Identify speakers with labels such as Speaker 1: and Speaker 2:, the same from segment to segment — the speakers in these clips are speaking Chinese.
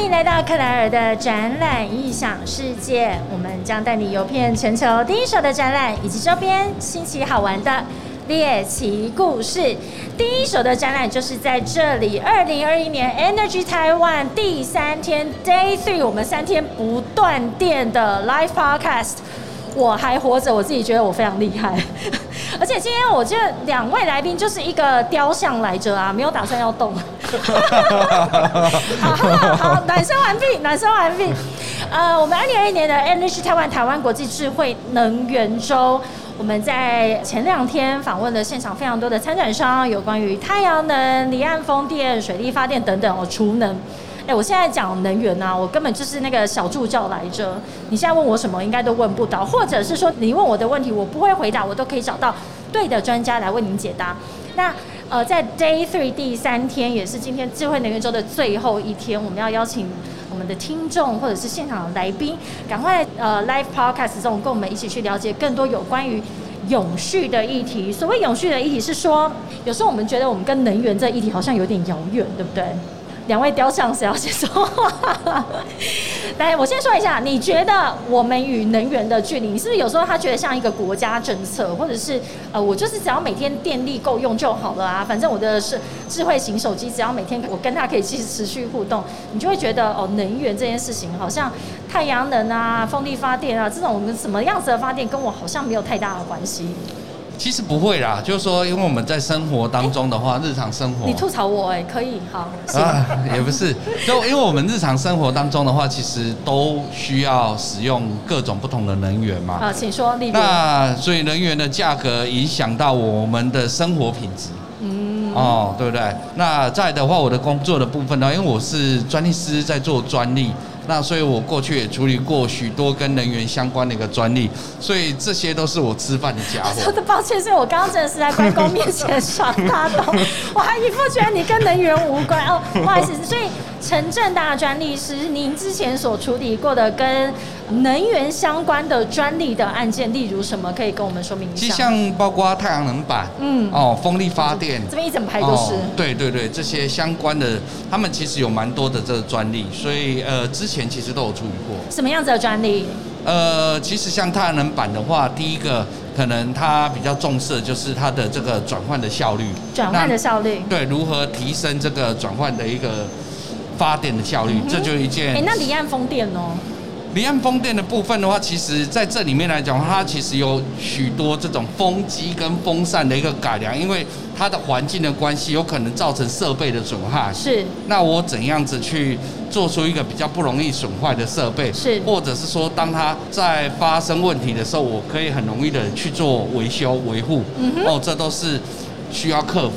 Speaker 1: 欢迎来到克莱尔的展览异想世界，我们将带你游遍全球第一手的展览以及周边新奇好玩的猎奇故事。第一手的展览就是在这里，二零二一年 Energy Taiwan 第三天 Day Three，我们三天不断电的 Live Podcast。我还活着，我自己觉得我非常厉害。而且今天我觉得两位来宾就是一个雕像来着啊，没有打算要动。好好好，暖身完毕，暖身完毕。呃，我们二零二一年的 Energy Taiwan 台湾国际智慧能源周，我们在前两天访问了现场非常多的参展商，有关于太阳能、离岸风电、水力发电等等哦，储能。哎，我现在讲能源呐，我根本就是那个小助教来着。你现在问我什么，应该都问不到，或者是说你问我的问题，我不会回答，我都可以找到对的专家来为您解答。那呃，在 Day Three 第三天，也是今天智慧能源周的最后一天，我们要邀请我们的听众或者是现场的来宾，赶快呃 Live Podcast 中跟我们一起去了解更多有关于永续的议题。所谓永续的议题，是说有时候我们觉得我们跟能源这议题好像有点遥远，对不对？两位雕像谁要先说话？来，我先说一下，你觉得我们与能源的距离，你是不是有时候他觉得像一个国家政策，或者是呃，我就是只要每天电力够用就好了啊？反正我的是智慧型手机，只要每天我跟它可以继持续互动，你就会觉得哦，能源这件事情好像太阳能啊、风力发电啊这种什么样子的发电，跟我好像没有太大的关系。
Speaker 2: 其实不会啦，就是说，因为我们在生活当中的话，日常生活，
Speaker 1: 你吐槽我哎，可以好
Speaker 2: 啊，也不是，就因为我们日常生活当中的话，其实都需要使用各种不同的能源嘛。
Speaker 1: 啊，请说，例如，
Speaker 2: 那所以能源的价格影响到我们的生活品质，嗯，哦，对不对？那在的话，我的工作的部分呢，因为我是专利师，在做专利。那所以，我过去也处理过许多跟能源相关的一个专利，所以这些都是我吃饭的家伙。
Speaker 1: 真的抱歉，所以我刚刚真的是在关公面前耍大刀，我还一副觉得你跟能源无关哦，不好意思。所以，陈正大专利师您之前所处理过的跟能源相关的专利的案件，例如什么可以跟我们说明一下？
Speaker 2: 其实像包括太阳能板，嗯，哦，风力发电，
Speaker 1: 这边一整排都是。
Speaker 2: 对对对，这些相关的，他们其实有蛮多的这个专利，所以呃，之前其实都有处理过。
Speaker 1: 什么样子的专利？
Speaker 2: 呃，其实像太阳能板的话，第一个可能它比较重视的就是它的这个转换的效率，
Speaker 1: 转换的效率，
Speaker 2: 对，如何提升这个转换的一个发电的效率，这就一件。
Speaker 1: 哎，那离岸风电哦。
Speaker 2: 离岸风电的部分的话，其实在这里面来讲，它其实有许多这种风机跟风扇的一个改良，因为它的环境的关系，有可能造成设备的损害。
Speaker 1: 是。
Speaker 2: 那我怎样子去做出一个比较不容易损坏的设备？
Speaker 1: 是。
Speaker 2: 或者是说，当它在发生问题的时候，我可以很容易的去做维修维护。嗯哼。哦，这都是需要克服。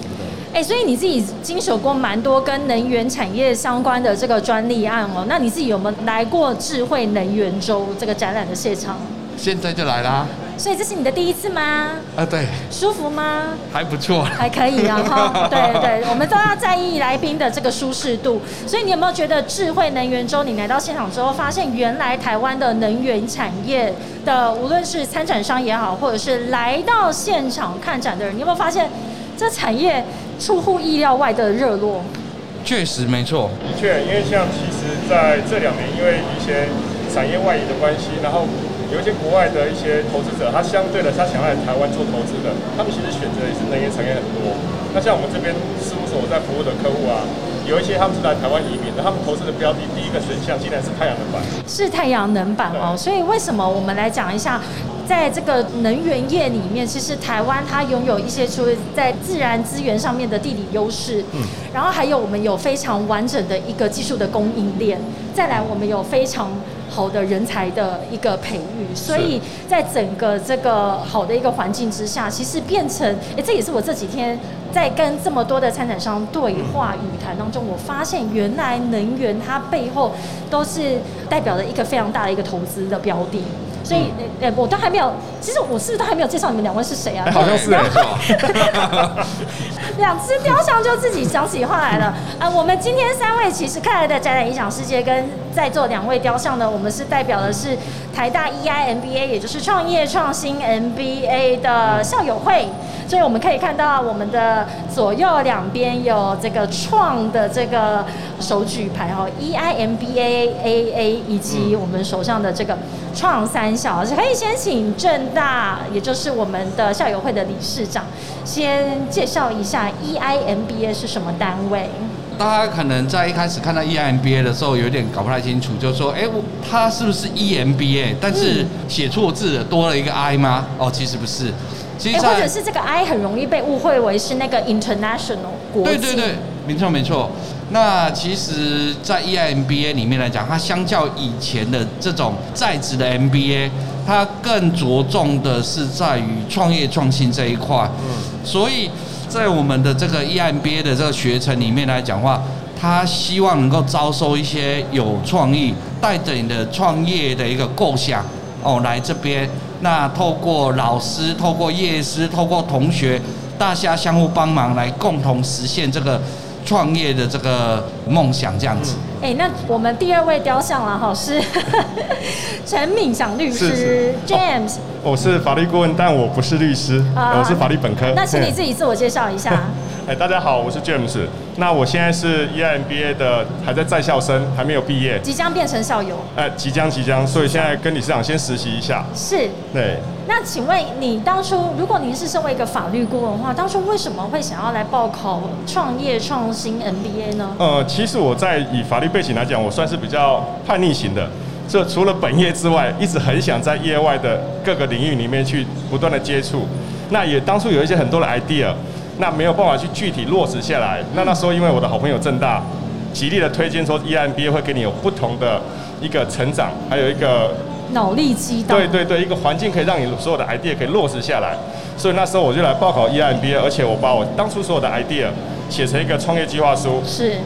Speaker 1: 哎，所以你自己经手过蛮多跟能源产业相关的这个专利案哦。那你自己有没有来过智慧能源周这个展览的现场？
Speaker 2: 现在就来啦。
Speaker 1: 所以这是你的第一次吗？
Speaker 2: 啊，对。
Speaker 1: 舒服吗？
Speaker 2: 还不错。
Speaker 1: 还可以啊，哈。对对，我们都要在意来宾的这个舒适度。所以你有没有觉得智慧能源周，你来到现场之后，发现原来台湾的能源产业的，无论是参展商也好，或者是来到现场看展的人，你有没有发现这产业？出乎意料外的热络，
Speaker 2: 确实没错。
Speaker 3: 的确，因为像其实在这两年，因为一些产业外移的关系，然后有一些国外的一些投资者，他相对的他想来台湾做投资的，他们其实选择也是能源产业很多。那像我们这边事务所在服务的客户啊。有一些他们是来台湾移民的，他们投资的标的第一个选项竟然是太阳能板，
Speaker 1: 是太阳能板哦。所以为什么我们来讲一下，在这个能源业里面，其实台湾它拥有一些除了在自然资源上面的地理优势，嗯，然后还有我们有非常完整的一个技术的供应链，再来我们有非常。好的人才的一个培育，所以在整个这个好的一个环境之下，其实变成，哎，这也是我这几天在跟这么多的参展商对话语谈当中，我发现原来能源它背后都是代表了一个非常大的一个投资的标的。所以，呃，我都还没有，其实我是不是都还没有介绍你们两位是谁啊？
Speaker 2: 好像是。
Speaker 1: 两只雕像就自己讲起话来了。呃，我们今天三位其实看来的展览影响世界，跟在座两位雕像呢，我们是代表的是台大 EIMBA，也就是创业创新 MBA 的校友会。所以我们可以看到我们的左右两边有这个创的这个手举牌哦，E I M B A A A，以及我们手上的这个创三校，可以先请正大，也就是我们的校友会的理事长，先介绍一下 E I M B A 是什么单位。
Speaker 2: 大家可能在一开始看到 EMBA 的时候，有点搞不太清楚，就是说，哎，它是不是 EMBA？但是写错字了，多了一个 I 吗？哦，其实不是。
Speaker 1: 其实或者是这个 I 很容易被误会为是那个 international 国
Speaker 2: 际。对对对，没错没错。那其实，在 EMBA 里面来讲，它相较以前的这种在职的 MBA，它更着重的是在于创业创新这一块。嗯，所以。在我们的这个 EMBA 的这个学程里面来讲话，他希望能够招收一些有创意、带着你的创业的一个构想哦来这边。那透过老师、透过业师、透过同学，大家相互帮忙，来共同实现这个创业的这个梦想，这样子。
Speaker 1: 哎，那我们第二位雕像了哈，是 陈敏祥律师，James。
Speaker 3: 我是法律顾问，但我不是律师，我是法律本科。
Speaker 1: 那请你自己自我介绍一下。
Speaker 3: 哎，大家好，我是 James。那我现在是 EMBA 的，还在在校生，还没有毕业，
Speaker 1: 即将变成校友。
Speaker 3: 哎，即将即将，所以现在跟理事长先实习一下。
Speaker 1: 是。
Speaker 3: 对。
Speaker 1: 那请问你当初，如果您是身为一个法律顾问的话，当初为什么会想要来报考创业创新 MBA 呢？
Speaker 3: 呃，其实我在以法律背景来讲，我算是比较叛逆型的。这除了本业之外，一直很想在业外的各个领域里面去不断的接触。那也当初有一些很多的 idea。那没有办法去具体落实下来。那那时候因为我的好朋友正大极力的推荐说，EMBA 会给你有不同的一个成长，还有一个
Speaker 1: 脑力激荡。
Speaker 3: 对对对，一个环境可以让你所有的 idea 可以落实下来。所以那时候我就来报考 EMBA，而且我把我当初所有的 idea 写成一个创业计划书。
Speaker 1: 是。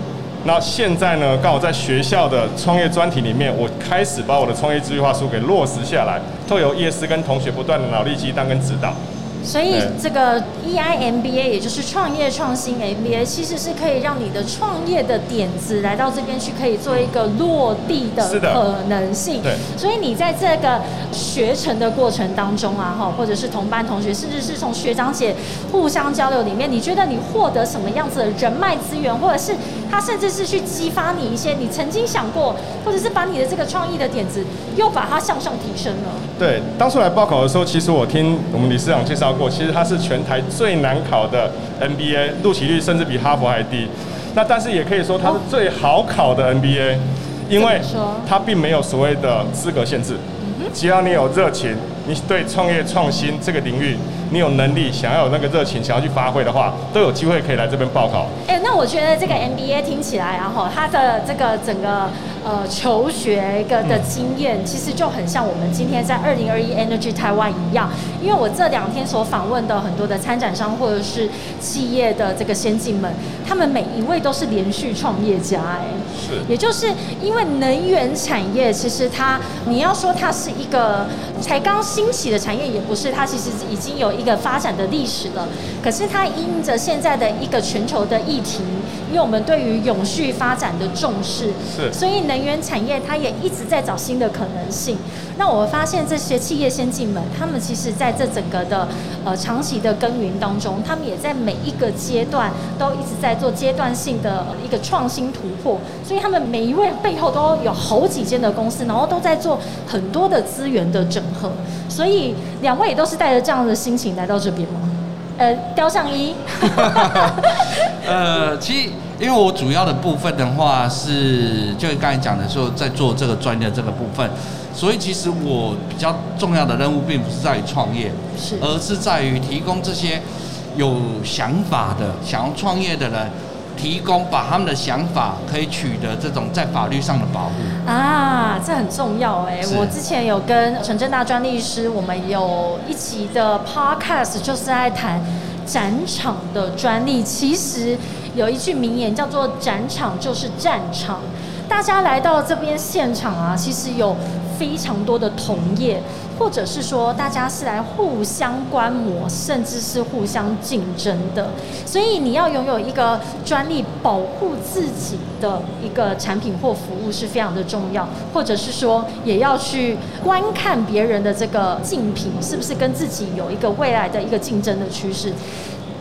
Speaker 3: 那现在呢，刚好在学校的创业专题里面，我开始把我的创业计划书给落实下来，都由叶师跟同学不断的脑力激荡跟指导。
Speaker 1: 所以这个 EIMBA 也就是创业创新 MBA，其实是可以让你的创业的点子来到这边去，可以做一个落地的可能性。
Speaker 3: 对。
Speaker 1: 所以你在这个学成的过程当中啊，哈，或者是同班同学，甚至是从学长姐互相交流里面，你觉得你获得什么样子的人脉资源，或者是他甚至是去激发你一些你曾经想过，或者是把你的这个创意的点子又把它向上提升了？
Speaker 3: 对，当初来报考的时候，其实我听我们理事长介绍。过，其实它是全台最难考的 NBA，录取率甚至比哈佛还低。那但是也可以说它是最好考的 NBA，因为它并没有所谓的资格限制，只要你有热情，你对创业创新这个领域。你有能力，想要有那个热情，想要去发挥的话，都有机会可以来这边报考。
Speaker 1: 哎，那我觉得这个 MBA 听起来，然后它的这个整个呃求学个的经验，其实就很像我们今天在二零二一 Energy Taiwan 一样。因为我这两天所访问的很多的参展商或者是企业的这个先进们，他们每一位都是连续创业家，哎，
Speaker 3: 是，
Speaker 1: 也就是因为能源产业，其实它你要说它是一个才刚兴起的产业，也不是，它其实已经有。一个发展的历史了，可是它因着现在的一个全球的议题，因为我们对于永续发展的重视，
Speaker 3: 是，
Speaker 1: 所以能源产业它也一直在找新的可能性。那我发现这些企业先进们，他们其实在这整个的呃长期的耕耘当中，他们也在每一个阶段都一直在做阶段性的一个创新突破。所以他们每一位背后都有好几间的公司，然后都在做很多的资源的整合。所以两位也都是带着这样的心情来到这边吗？呃，雕像衣。
Speaker 2: 呃，其实因为我主要的部分的话是，就刚才讲的时候，在做这个专业这个部分，所以其实我比较重要的任务并不是在于创业，
Speaker 1: 是，
Speaker 2: 而是在于提供这些有想法的、想要创业的人。提供把他们的想法可以取得这种在法律上的保护
Speaker 1: 啊，这很重要哎。我之前有跟陈正大专利师，我们有一集的 podcast 就是在谈展场的专利。其实有一句名言叫做“展场就是战场”。大家来到这边现场啊，其实有非常多的同业，或者是说大家是来互相观摩，甚至是互相竞争的。所以你要拥有一个专利保护自己的一个产品或服务是非常的重要，或者是说也要去观看别人的这个竞品是不是跟自己有一个未来的一个竞争的趋势。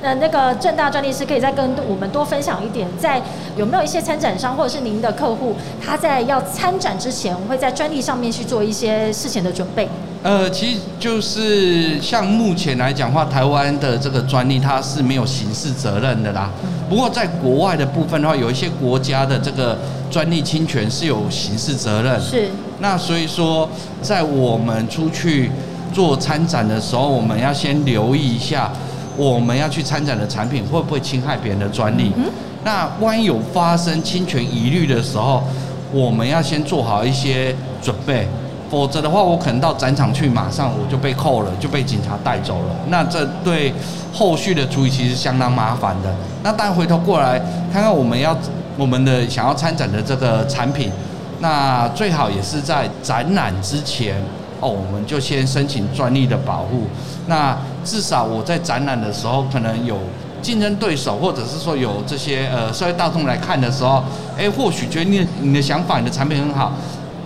Speaker 1: 呃，那个正大专利师可以再跟我们多分享一点，在有没有一些参展商或者是您的客户，他在要参展之前，会在专利上面去做一些事前的准备？
Speaker 2: 呃，其实就是像目前来讲话，台湾的这个专利它是没有刑事责任的啦。不过在国外的部分的话，有一些国家的这个专利侵权是有刑事责任。
Speaker 1: 是。
Speaker 2: 那所以说，在我们出去做参展的时候，我们要先留意一下。我们要去参展的产品会不会侵害别人的专利？那万一有发生侵权疑虑的时候，我们要先做好一些准备，否则的话，我可能到展场去，马上我就被扣了，就被警察带走了。那这对后续的处理其实相当麻烦的。那但回头过来看看我们要我们的想要参展的这个产品，那最好也是在展览之前。哦，我们就先申请专利的保护。那至少我在展览的时候，可能有竞争对手，或者是说有这些呃社会大众来看的时候，哎，或许觉得你你的想法、你的产品很好，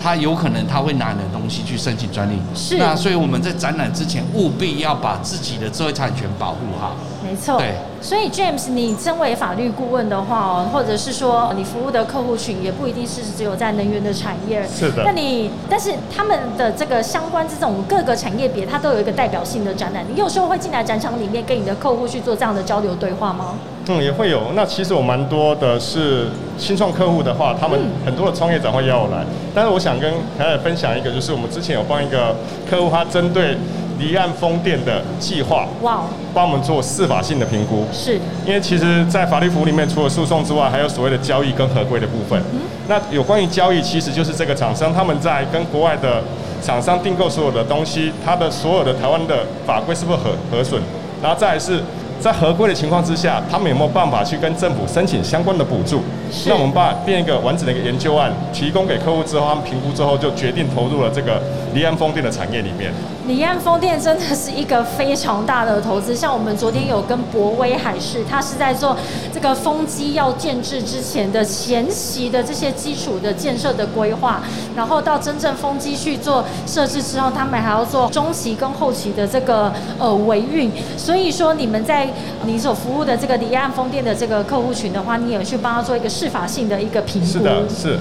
Speaker 2: 他有可能他会拿你的东西去申请专利。
Speaker 1: 是。
Speaker 2: 那所以我们在展览之前，务必要把自己的知识产权保护好。
Speaker 1: 没错。
Speaker 2: 对。
Speaker 1: 所以，James，你身为法律顾问的话哦，或者是说你服务的客户群也不一定是只有在能源的产业。
Speaker 3: 是的。
Speaker 1: 那你，但是他们的这个相关这种各个产业别，它都有一个代表性的展览。你有时候会进来展场里面跟你的客户去做这样的交流对话吗？
Speaker 3: 嗯，也会有。那其实我蛮多的是新创客户的话，他们很多的创业者会邀我来。但是我想跟大家分享一个，就是我们之前有帮一个客户，他针对。离岸风电的计划，哇，帮我们做司法性的评估，
Speaker 1: 是，
Speaker 3: 因为其实，在法律服务里面，除了诉讼之外，还有所谓的交易跟合规的部分。那有关于交易，其实就是这个厂商他们在跟国外的厂商订购所有的东西，它的所有的台湾的法规是不是合合损？然后再是。在合规的情况之下，他们有没有办法去跟政府申请相关的补助？那我们把变一个完整的一个研究案提供给客户之后，他们评估之后就决定投入了这个离岸风电的产业里面。
Speaker 1: 离岸风电真的是一个非常大的投资，像我们昨天有跟博威海事，他是在做这个风机要建制之前的前期的这些基础的建设的规划，然后到真正风机去做设置之后，他们还要做中期跟后期的这个呃维运。所以说你们在你所服务的这个离岸风电的这个客户群的话，你有去帮他做一个适法性的一个评估。
Speaker 3: 是的，是。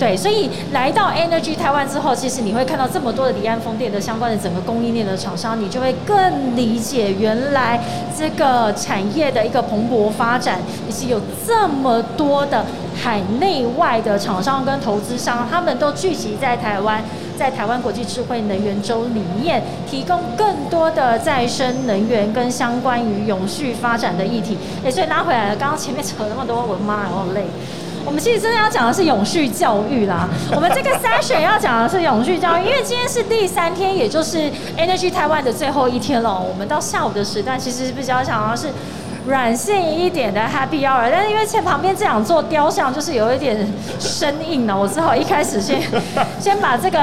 Speaker 1: 对，所以来到 Energy 台湾之后，其实你会看到这么多的离岸风电的相关的整个供应链的厂商，你就会更理解原来这个产业的一个蓬勃发展，以及有这么多的海内外的厂商跟投资商，他们都聚集在台湾。在台湾国际智慧能源周里面，提供更多的再生能源跟相关于永续发展的议题。哎，所以拉回来了，刚刚前面扯那么多，我的妈，我好累。我们其实真的要讲的是永续教育啦。我们这个筛选要讲的是永续教育，因为今天是第三天，也就是 Energy Taiwan 的最后一天了。我们到下午的时段，其实比较想要是。软性一点的 Happy Hour，但是因为前旁边这两座雕像就是有一点生硬了，我只好一开始先 先把这个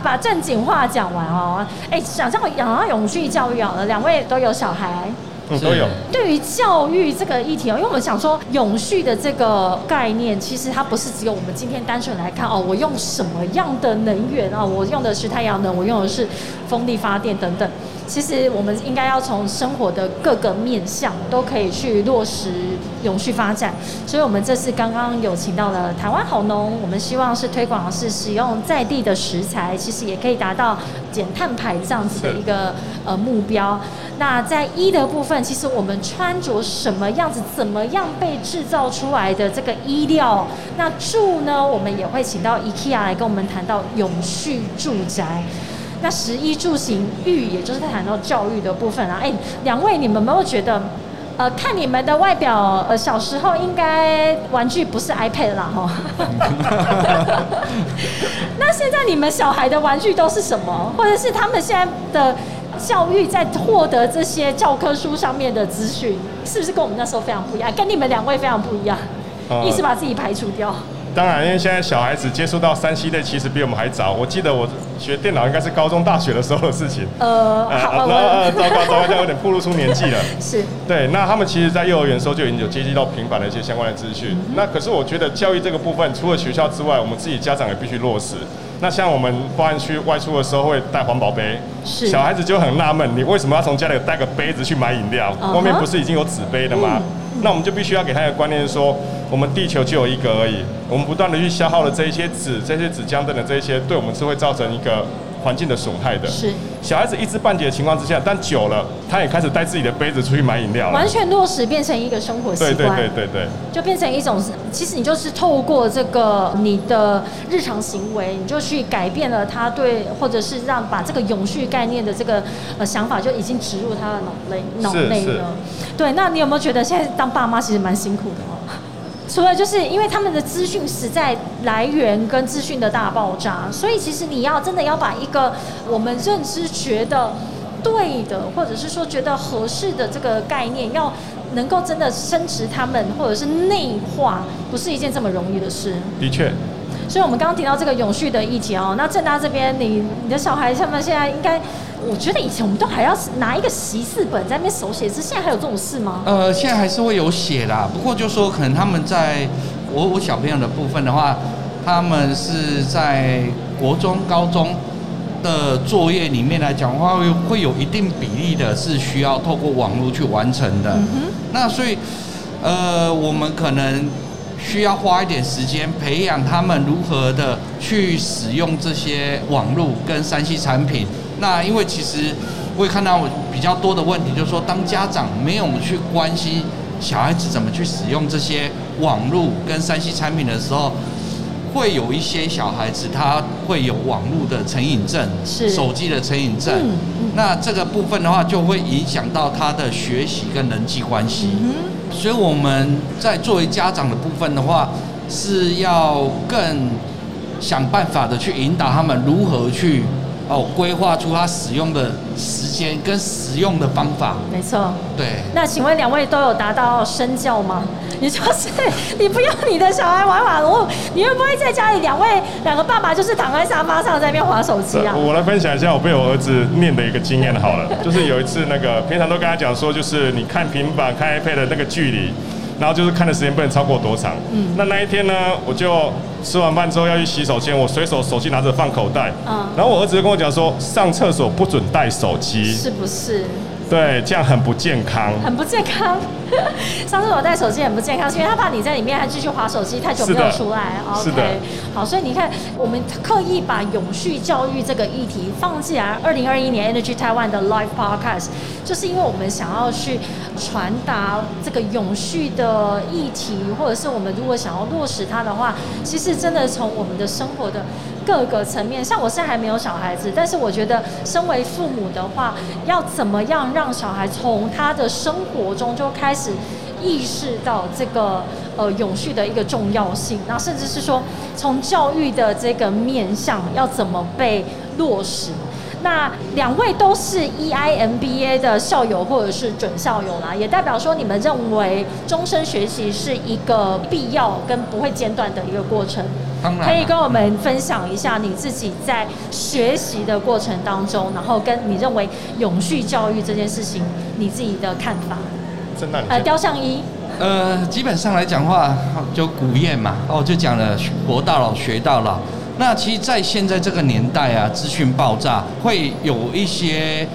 Speaker 1: 把正经话讲完哦。哎，想象讲到永续教育啊，两位都有小孩。
Speaker 3: 都有。
Speaker 1: 对于教育这个议题哦，因为我们想说永续的这个概念，其实它不是只有我们今天单纯来看哦，我用什么样的能源啊？我用的是太阳能，我用的是风力发电等等。其实我们应该要从生活的各个面向都可以去落实永续发展。所以，我们这次刚刚有请到了台湾好农，我们希望是推广的是使用在地的食材，其实也可以达到减碳排这样子的一个呃目标。那在衣的部分，其实我们穿着什么样子，怎么样被制造出来的这个衣料？那住呢，我们也会请到 IKEA 来跟我们谈到永续住宅。那食衣住行育，也就是在谈到教育的部分啊。哎，两位，你们有没有觉得，呃，看你们的外表，呃，小时候应该玩具不是 iPad 啦，哈。那现在你们小孩的玩具都是什么？或者是他们现在的？教育在获得这些教科书上面的资讯，是不是跟我们那时候非常不一样？跟你们两位非常不一样，一直把自己排除掉。
Speaker 3: 当然，因为现在小孩子接触到三 C 类，其实比我们还早。我记得我学电脑应该是高中、大学的时候的事情。
Speaker 1: 呃，好，
Speaker 3: 那呃，糟糕，糟糕，这样有点暴露出年纪了。
Speaker 1: 是。
Speaker 3: 对，那他们其实，在幼儿园的时候就已经有接触到平板的一些相关的资讯。那可是我觉得教育这个部分，除了学校之外，我们自己家长也必须落实。那像我们报案区外出的时候会带环保杯，小孩子就很纳闷，你为什么要从家里带个杯子去买饮料？外面不是已经有纸杯的吗？那我们就必须要给他一个观念，说我们地球就有一个而已，我们不断的去消耗了这一些纸、这些纸浆等等这一些，对我们是会造成一个。环境的损害的，
Speaker 1: 是。
Speaker 3: 小孩子一知半解的情况之下，但久了，他也开始带自己的杯子出去买饮料，
Speaker 1: 完全落实变成一个生活习惯，
Speaker 3: 对对对对对，
Speaker 1: 就变成一种，其实你就是透过这个你的日常行为，你就去改变了他对，或者是让把这个永续概念的这个呃想法就已经植入他的脑内脑内了。对，那你有没有觉得现在当爸妈其实蛮辛苦的？除了就是因为他们的资讯实在来源跟资讯的大爆炸，所以其实你要真的要把一个我们认知觉得对的，或者是说觉得合适的这个概念，要能够真的升值他们，或者是内化，不是一件这么容易的事。
Speaker 3: 的确。
Speaker 1: 所以，我们刚刚提到这个永续的议题哦，那正大这边，你你的小孩他们现在应该。我觉得以前我们都还要拿一个习字本在那边手写字，现在还有这种事吗？
Speaker 2: 呃，现在还是会有写啦，不过就说可能他们在我我小朋友的部分的话，他们是在国中、高中的作业里面来讲的话，会会有一定比例的是需要透过网络去完成的。嗯哼。那所以，呃，我们可能需要花一点时间培养他们如何的去使用这些网络跟三 C 产品。那因为其实会看到比较多的问题，就是说当家长没有去关心小孩子怎么去使用这些网络跟三 C 产品的时候，会有一些小孩子他会有网络的成瘾症，
Speaker 1: 是
Speaker 2: 手机的成瘾症。那这个部分的话，就会影响到他的学习跟人际关系。所以我们在作为家长的部分的话，是要更想办法的去引导他们如何去。哦，规划出他使用的时间跟使用的方法。
Speaker 1: 没错。
Speaker 2: 对。
Speaker 1: 那请问两位都有达到身教吗？你就是你不要你的小孩玩网络，你会不会在家里两位两个爸爸就是躺在沙发上在那边划手机啊？
Speaker 3: 我来分享一下我被我儿子念的一个经验好了，就是有一次那个平常都跟他讲说，就是你看平板看 iPad 的那个距离。然后就是看的时间不能超过多长。嗯。那那一天呢，我就吃完饭之后要去洗手间，我随手手机拿着放口袋。嗯。然后我儿子就跟我讲说，上厕所不准带手机。
Speaker 1: 是不是？
Speaker 3: 对，这样很不健康。
Speaker 1: 很不健康。上次我带手机很不健康，是因为他怕你在里面还继续划手机，太久没有出来。
Speaker 3: 是的。
Speaker 1: 好，所以你看，我们刻意把永续教育这个议题放进来。二零二一年 Energy Taiwan 的 Live Podcast，就是因为我们想要去传达这个永续的议题，或者是我们如果想要落实它的话，其实真的从我们的生活的各个层面，像我现在还没有小孩子，但是我觉得身为父母的话，要怎么样让小孩从他的生活中就开始。意识到这个呃永续的一个重要性，那甚至是说从教育的这个面向要怎么被落实。那两位都是 EIMBA 的校友或者是准校友啦，也代表说你们认为终身学习是一个必要跟不会间断的一个过程。可以跟我们分享一下你自己在学习的过程当中，然后跟你认为永续教育这件事情你自己的看法。呃，雕像一。
Speaker 2: 呃，基本上来讲话，就古谚嘛，哦，就讲了活到老学到老。那其实，在现在这个年代啊，资讯爆炸，会有一些，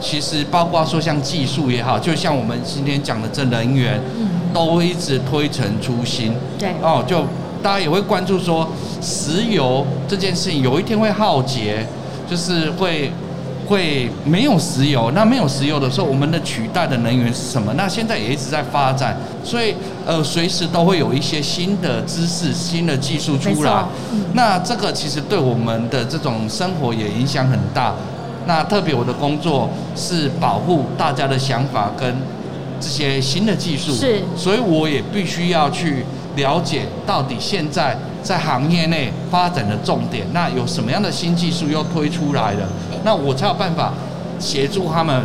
Speaker 2: 其实包括说像技术也好，就像我们今天讲的这人员，嗯，都一直推陈出新。
Speaker 1: 对。
Speaker 2: 哦，就大家也会关注说，石油这件事情有一天会耗竭，就是会。会没有石油，那没有石油的时候，我们的取代的能源是什么？那现在也一直在发展，所以呃，随时都会有一些新的知识、新的技术出来。那这个其实对我们的这种生活也影响很大。那特别我的工作是保护大家的想法跟这些新的技术，
Speaker 1: 是，
Speaker 2: 所以我也必须要去了解到底现在在行业内发展的重点，那有什么样的新技术又推出来了？那我才有办法协助他们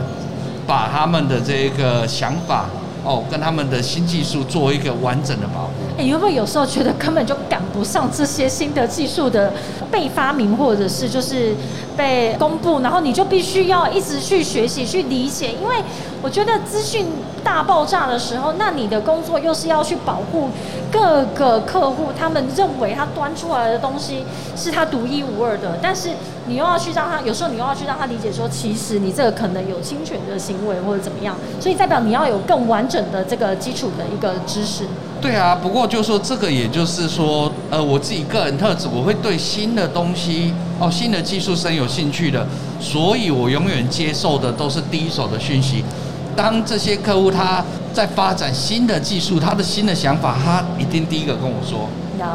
Speaker 2: 把他们的这个想法哦，跟他们的新技术做一个完整的保护。
Speaker 1: 哎，你会不会有时候觉得根本就赶不上这些新的技术的被发明，或者是就是被公布，然后你就必须要一直去学习、去理解？因为我觉得资讯大爆炸的时候，那你的工作又是要去保护各个客户，他们认为他端出来的东西是他独一无二的，但是你又要去让他，有时候你又要去让他理解说，其实你这个可能有侵权的行为或者怎么样，所以代表你要有更完整的这个基础的一个知识。
Speaker 2: 对啊，不过就是说这个，也就是说，呃，我自己个人特质，我会对新的东西哦，新的技术深有兴趣的，所以我永远接受的都是第一手的讯息。当这些客户他在发展新的技术，他的新的想法，他一定第一个跟我说。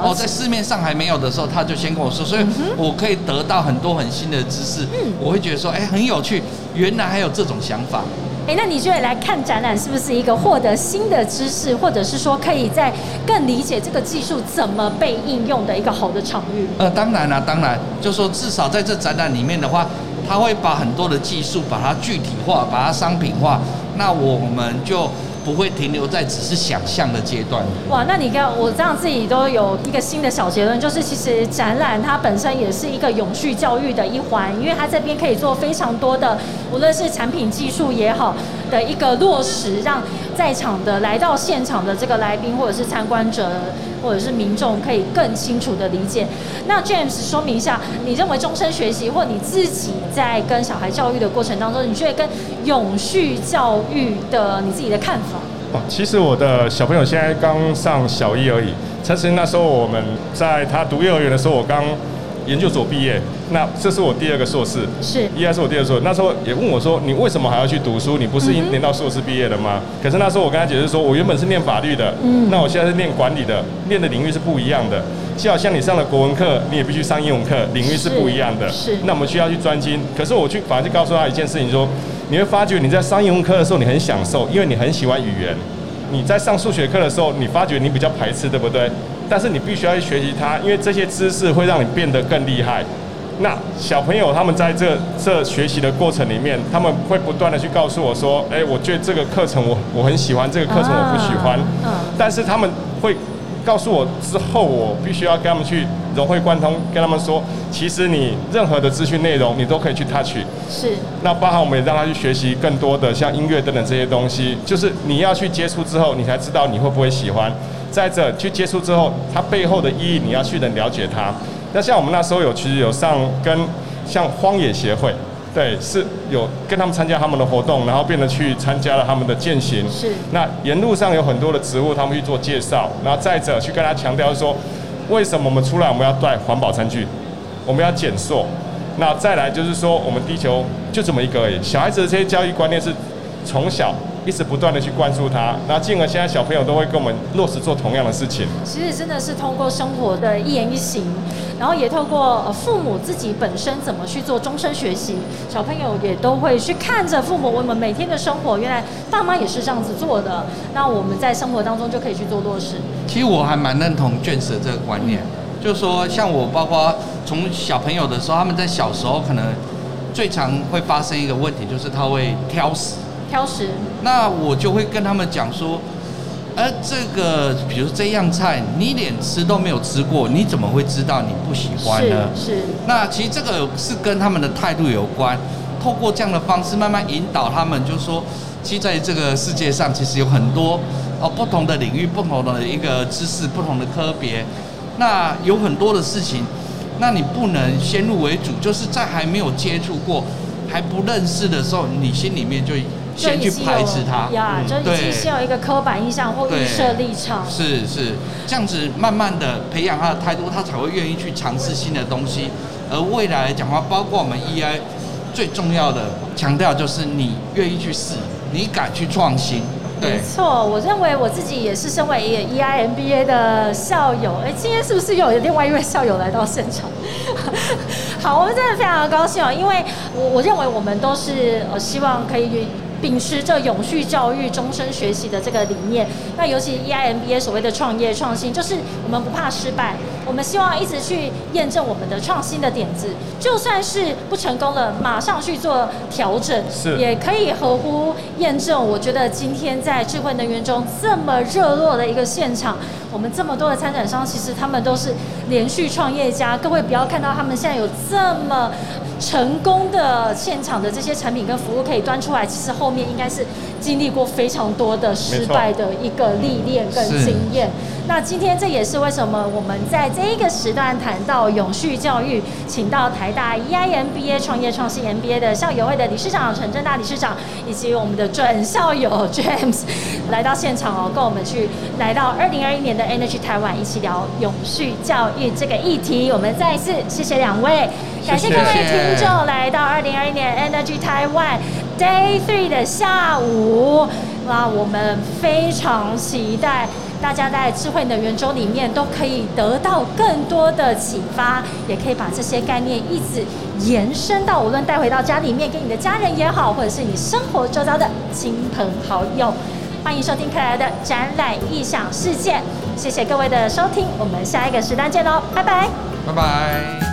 Speaker 2: 哦，在市面上还没有的时候，他就先跟我说，所以我可以得到很多很新的知识。嗯，我会觉得说，哎，很有趣，原来还有这种想法。
Speaker 1: 哎，那你觉得来看展览是不是一个获得新的知识，或者是说可以在更理解这个技术怎么被应用的一个好的场域？
Speaker 2: 呃，当然了，当然，就说至少在这展览里面的话，他会把很多的技术把它具体化，把它商品化，那我们就。不会停留在只是想象的阶段。
Speaker 1: 哇，那你看我这样自己都有一个新的小结论，就是其实展览它本身也是一个永续教育的一环，因为它这边可以做非常多的，无论是产品技术也好的一个落实，让在场的来到现场的这个来宾或者是参观者。或者是民众可以更清楚的理解。那 James 说明一下，你认为终身学习，或你自己在跟小孩教育的过程当中，你觉得跟永续教育的你自己的看法？
Speaker 3: 哦，其实我的小朋友现在刚上小一而已。其实那时候我们在他读幼儿园的时候，我刚。研究所毕业，那这是我第二个硕士，
Speaker 1: 是，
Speaker 3: 依然是我第二个硕士。那时候也问我说：“你为什么还要去读书？你不是已念到硕士毕业了吗？”可是那时候我跟他解释说：“我原本是念法律的，嗯，那我现在是念管理的，念的领域是不一样的。就好像你上了国文课，你也必须上英文课，领域是不一样的。
Speaker 1: 是，
Speaker 3: 那我们需要去专精。可是我去反而就告诉他一件事情，说你会发觉你在上英文课的时候，你很享受，因为你很喜欢语言。你在上数学课的时候，你发觉你比较排斥，对不对？但是你必须要去学习它，因为这些知识会让你变得更厉害。那小朋友他们在这这学习的过程里面，他们会不断的去告诉我说：“哎，我觉得这个课程我我很喜欢，这个课程我不喜欢。”嗯。但是他们会告诉我之后，我必须要跟他们去融会贯通，跟他们说，其实你任何的资讯内容，你都可以去 touch。
Speaker 1: 是。
Speaker 3: 那包含我们也让他去学习更多的像音乐等等这些东西，就是你要去接触之后，你才知道你会不会喜欢。在这去接触之后，它背后的意义，你要去能了解它。那像我们那时候有，其实有上跟像荒野协会，对，是有跟他们参加他们的活动，然后变得去参加了他们的践行。
Speaker 1: 是。
Speaker 3: 那沿路上有很多的植物，他们去做介绍。然后再者去跟他强调说，为什么我们出来我们要带环保餐具，我们要减塑。那再来就是说，我们地球就这么一个而已。小孩子的这些教育观念是从小。一直不断的去关注他，那进而现在小朋友都会跟我们落实做同样的事情。
Speaker 1: 其实真的是通过生活的一言一行，然后也透过父母自己本身怎么去做终身学习，小朋友也都会去看着父母我们每天的生活，原来爸妈也是这样子做的，那我们在生活当中就可以去做落实。
Speaker 2: 其实我还蛮认同卷舌这个观念，就是说像我包括从小朋友的时候，他们在小时候可能最常会发生一个问题，就是他会挑食。
Speaker 1: 挑食，
Speaker 2: 那我就会跟他们讲说，呃，这个比如这样菜，你连吃都没有吃过，你怎么会知道你不喜欢
Speaker 1: 呢？是是。
Speaker 2: 那其实这个是跟他们的态度有关，透过这样的方式慢慢引导他们，就是说，其实在这个世界上，其实有很多哦不同的领域、不同的一个知识、不同的科别，那有很多的事情，那你不能先入为主，就是在还没有接触过、还不认识的时候，你心里面就。先去排斥它，
Speaker 1: 呀，就已经先有一个刻板印象或预设立场。
Speaker 2: 是是，这样子慢慢的培养他的态度，他才会愿意去尝试新的东西。而未来来讲话，包括我们 EI 最重要的强调就是你愿意去试，你敢去创新。
Speaker 1: 没错，我认为我自己也是身为一个 EIMBA 的校友。哎，今天是不是又有另外一位校友来到现场？好，我们真的非常的高兴哦，因为我我认为我们都是呃希望可以。秉持着永续教育、终身学习的这个理念，那尤其 EIMBA 所谓的创业创新，就是我们不怕失败，我们希望一直去验证我们的创新的点子，就算是不成功了，马上去做调整，
Speaker 3: 是
Speaker 1: 也可以合乎验证。我觉得今天在智慧能源中这么热络的一个现场，我们这么多的参展商，其实他们都是连续创业家。各位不要看到他们现在有这么成功的现场的这些产品跟服务可以端出来，其实后面应该是经历过非常多的失败的一个历练跟
Speaker 2: 是
Speaker 1: 经验。那今天这也是为什么我们在这一个时段谈到永续教育，请到台大 E EIMBA 创业创新 MBA 的校友会的理事长陈正大理事长，以及我们的准校友 James 来到现场哦，跟我们去来到二零二一年的 Energy 台湾一起聊永续教育这个议题。我们再一次谢谢两位，感谢各位听众来到二零二一年 Energy 台湾 Day Three 的下午。那我们非常期待大家在智慧能源周里面都可以得到更多的启发，也可以把这些概念一直延伸到无论带回到家里面给你的家人也好，或者是你生活周遭的亲朋好友。欢迎收听克莱的展览异想世界，谢谢各位的收听，我们下一个时段见喽，拜拜。
Speaker 2: 拜拜。